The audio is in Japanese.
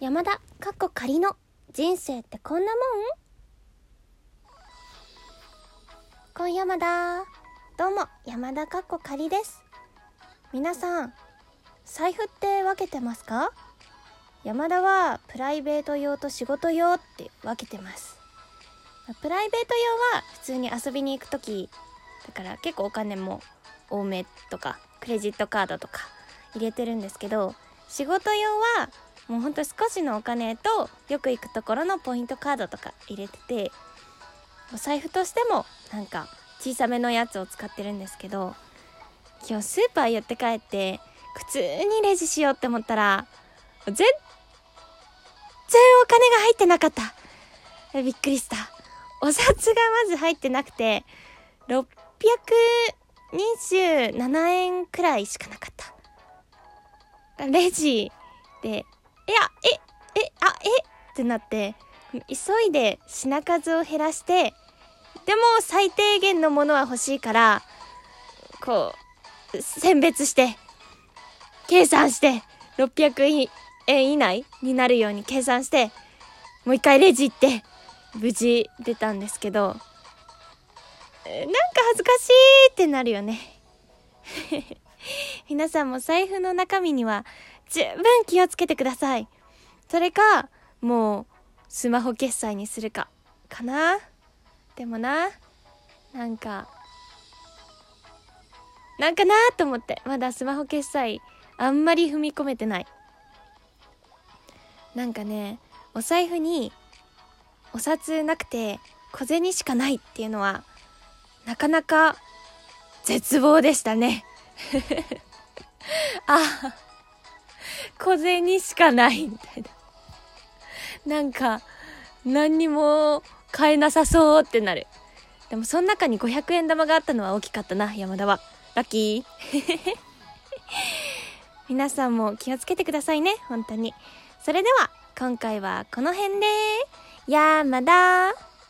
山田かっこ仮の人生ってこんなもん？今山田どうも山田かっこ仮です。皆さん財布って分けてますか？山田はプライベート用と仕事用って分けてます。プライベート用は普通に遊びに行く時だから結構お金も多めとかクレジットカードとか入れてるんですけど仕事用はもうほんと少しのお金とよく行くところのポイントカードとか入れててお財布としてもなんか小さめのやつを使ってるんですけど今日スーパー寄って帰って普通にレジしようって思ったら全然お金が入ってなかった。びっくりした。お札がまず入ってなくて627円くらいしかなかった。レジで、いや、え、え、あ、えってなって、急いで品数を減らして、でも最低限のものは欲しいから、こう、選別して、計算して、600円以内になるように計算して、もう一回レジ行って、無事出たんですけど、なんか恥ずかしいってなるよね。皆さんも財布の中身には十分気をつけてください。それか、もう、スマホ決済にするか、かな。でもな、なんか、なんかなと思って、まだスマホ決済、あんまり踏み込めてない。なんかね、お財布に、お札なくて、小銭しかないっていうのは、なかなか、絶望でしたね。あ、小銭しかないみたいな。なんか、何にも買えなさそうってなる。でもその中に500円玉があったのは大きかったな、山田は。ラッキー。皆さんも気をつけてくださいね、本当に。それでは、今回はこの辺で、山田